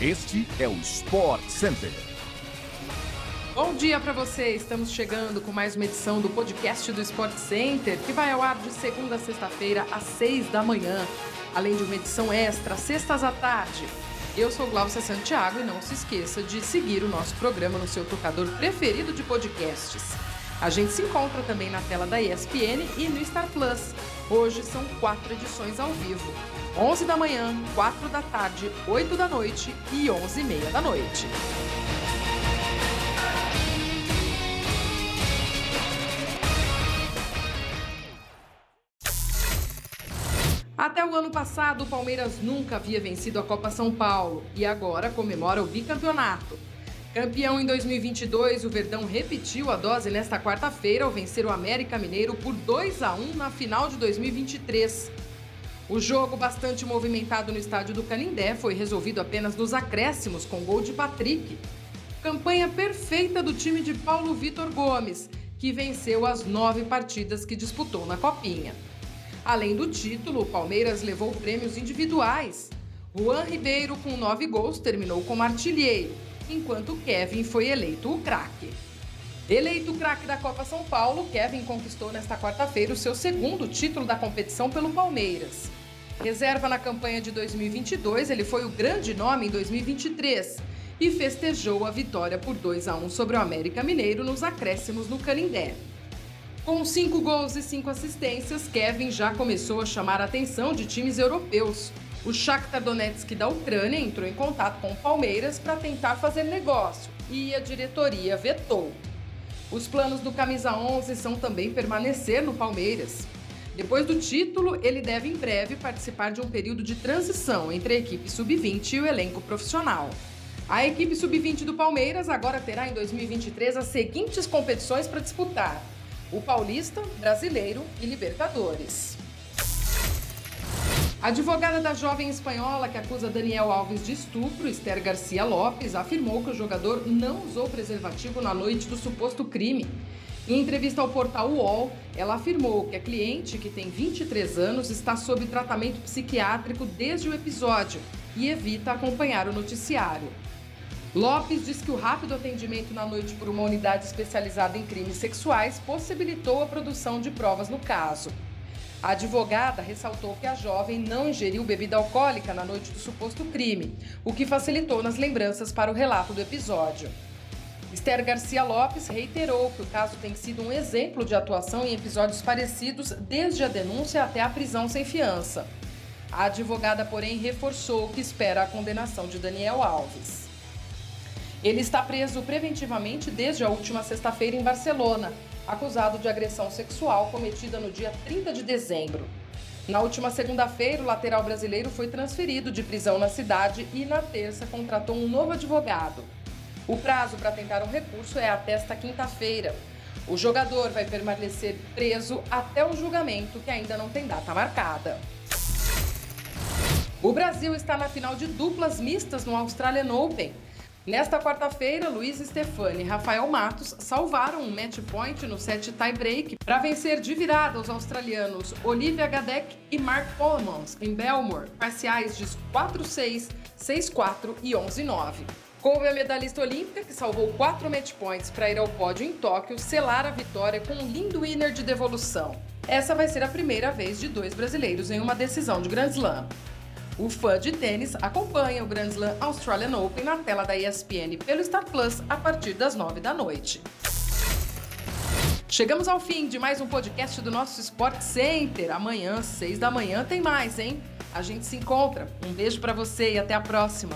Este é o Sport Center. Bom dia para você! Estamos chegando com mais uma edição do podcast do Sport Center, que vai ao ar de segunda a sexta-feira, às seis da manhã, além de uma edição extra, sextas à tarde. Eu sou Glaucia Santiago e não se esqueça de seguir o nosso programa no seu tocador preferido de podcasts. A gente se encontra também na tela da ESPN e no Star Plus. Hoje são quatro edições ao vivo. 11 da manhã, 4 da tarde, 8 da noite e 11 e meia da noite. Até o ano passado, o Palmeiras nunca havia vencido a Copa São Paulo e agora comemora o bicampeonato. Campeão em 2022, o Verdão repetiu a dose nesta quarta-feira ao vencer o América Mineiro por 2 a 1 na final de 2023. O jogo, bastante movimentado no estádio do Canindé, foi resolvido apenas nos acréscimos com gol de Patrick. Campanha perfeita do time de Paulo Vitor Gomes, que venceu as nove partidas que disputou na Copinha. Além do título, o Palmeiras levou prêmios individuais. Juan Ribeiro, com nove gols, terminou como artilheiro, enquanto Kevin foi eleito o craque. Eleito craque da Copa São Paulo, Kevin conquistou nesta quarta-feira o seu segundo título da competição pelo Palmeiras. Reserva na campanha de 2022, ele foi o grande nome em 2023 e festejou a vitória por 2 a 1 sobre o América Mineiro nos acréscimos no Canindé. Com cinco gols e cinco assistências, Kevin já começou a chamar a atenção de times europeus. O Shakhtar Donetsk da Ucrânia entrou em contato com o Palmeiras para tentar fazer negócio e a diretoria vetou. Os planos do Camisa 11 são também permanecer no Palmeiras. Depois do título, ele deve em breve participar de um período de transição entre a equipe sub-20 e o elenco profissional. A equipe sub-20 do Palmeiras agora terá em 2023 as seguintes competições para disputar: o Paulista, Brasileiro e Libertadores. A advogada da jovem espanhola que acusa Daniel Alves de estupro, Esther Garcia Lopes, afirmou que o jogador não usou preservativo na noite do suposto crime. Em entrevista ao portal UOL, ela afirmou que a cliente, que tem 23 anos, está sob tratamento psiquiátrico desde o episódio e evita acompanhar o noticiário. Lopes diz que o rápido atendimento na noite por uma unidade especializada em crimes sexuais possibilitou a produção de provas no caso. A advogada ressaltou que a jovem não ingeriu bebida alcoólica na noite do suposto crime, o que facilitou nas lembranças para o relato do episódio. Esther Garcia Lopes reiterou que o caso tem sido um exemplo de atuação em episódios parecidos desde a denúncia até a prisão sem fiança. A advogada, porém, reforçou que espera a condenação de Daniel Alves. Ele está preso preventivamente desde a última sexta-feira em Barcelona, acusado de agressão sexual cometida no dia 30 de dezembro. Na última segunda-feira, o lateral brasileiro foi transferido de prisão na cidade e, na terça, contratou um novo advogado. O prazo para tentar um recurso é até esta quinta-feira. O jogador vai permanecer preso até o julgamento, que ainda não tem data marcada. O Brasil está na final de duplas mistas no Australian Open. Nesta quarta-feira, Luiz Stefani e Rafael Matos salvaram um match point no set tie-break para vencer de virada os australianos Olivia Gadek e Mark Polmans em Belmore, parciais de 4-6, 6-4 e 11-9. Coube a medalhista olímpica, que salvou quatro match points para ir ao pódio em Tóquio, selar a vitória com um lindo winner de devolução. Essa vai ser a primeira vez de dois brasileiros em uma decisão de Grand Slam. O fã de tênis acompanha o Grand Slam Australian Open na tela da ESPN pelo Star Plus a partir das 9 da noite. Chegamos ao fim de mais um podcast do nosso Sport Center. Amanhã, 6 da manhã, tem mais, hein? A gente se encontra. Um beijo para você e até a próxima.